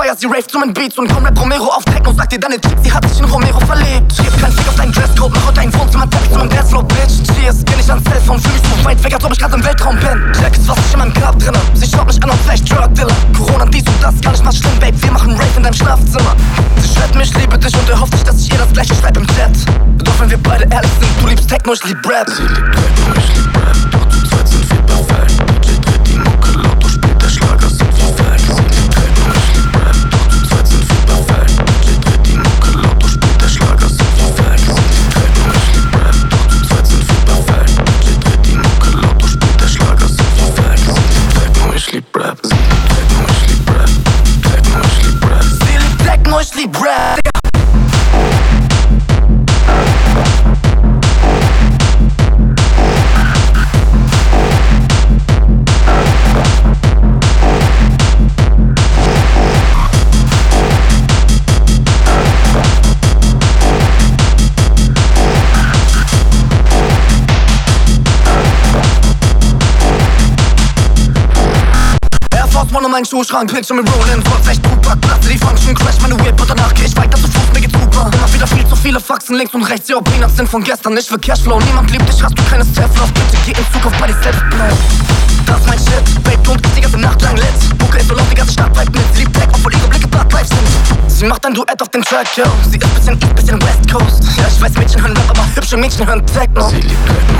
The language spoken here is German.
Feuer, sie rave zu meinen Beats und komm Rap Romero auf Techno, sagt dir deine Tricks, sie hat sich in Romero verliebt. Gib kein Fick auf deinen Dresscode, mach heute dein Wohnzimmer Teppich zu meinem Danceflow, Bitch. Cheers, geh nicht ans Telefon, fühl mich so weit weg, als ob ich grad im Weltraum bin. Check ist, was ich in meinem Grab drinne. Sie schaut mich an und vielleicht Drug Dealer. Corona, dies und das, gar nicht mal schlimm, Babe, wir machen Rave in deinem Schlafzimmer. Sie schreibt mir, ich liebe dich und erhofft sich, dass ich ihr das gleiche schreibe im Chat. Doch wenn wir beide ehrlich sind, du liebst Techno, ich lieb Rap. Sie liebt Techno, ich lieb Techno, ich Force One und mein Schuhschrank, Bitch, mit Rollin, Trotz echt Tupac, Platte die Function, Crash meine Whip und danach geh ich weiter zu Fuß, mir geht's super. Immer wieder viel zu viele Faxen links und rechts, yo, Peanuts sind von gestern, nicht für Cashflow. Niemand liebt dich, hast du keines Teflon, bitte geh in Zukunft bei dir selbst bleib. Das ist mein Shit, Babe, und die ganze Nacht lang lit. Bucke ist so laut, die ganze Stadt weit mit, sie liebt Tech, obwohl ihre Blicke Blood Life sind. Sie macht ein Duett auf den Track, yo, sie ist bisschen East, bisschen West Coast. Ja, ich weiß, Mädchen hören Rap, aber hübsche Mädchen hören Techno. Sie liebt ich Rap,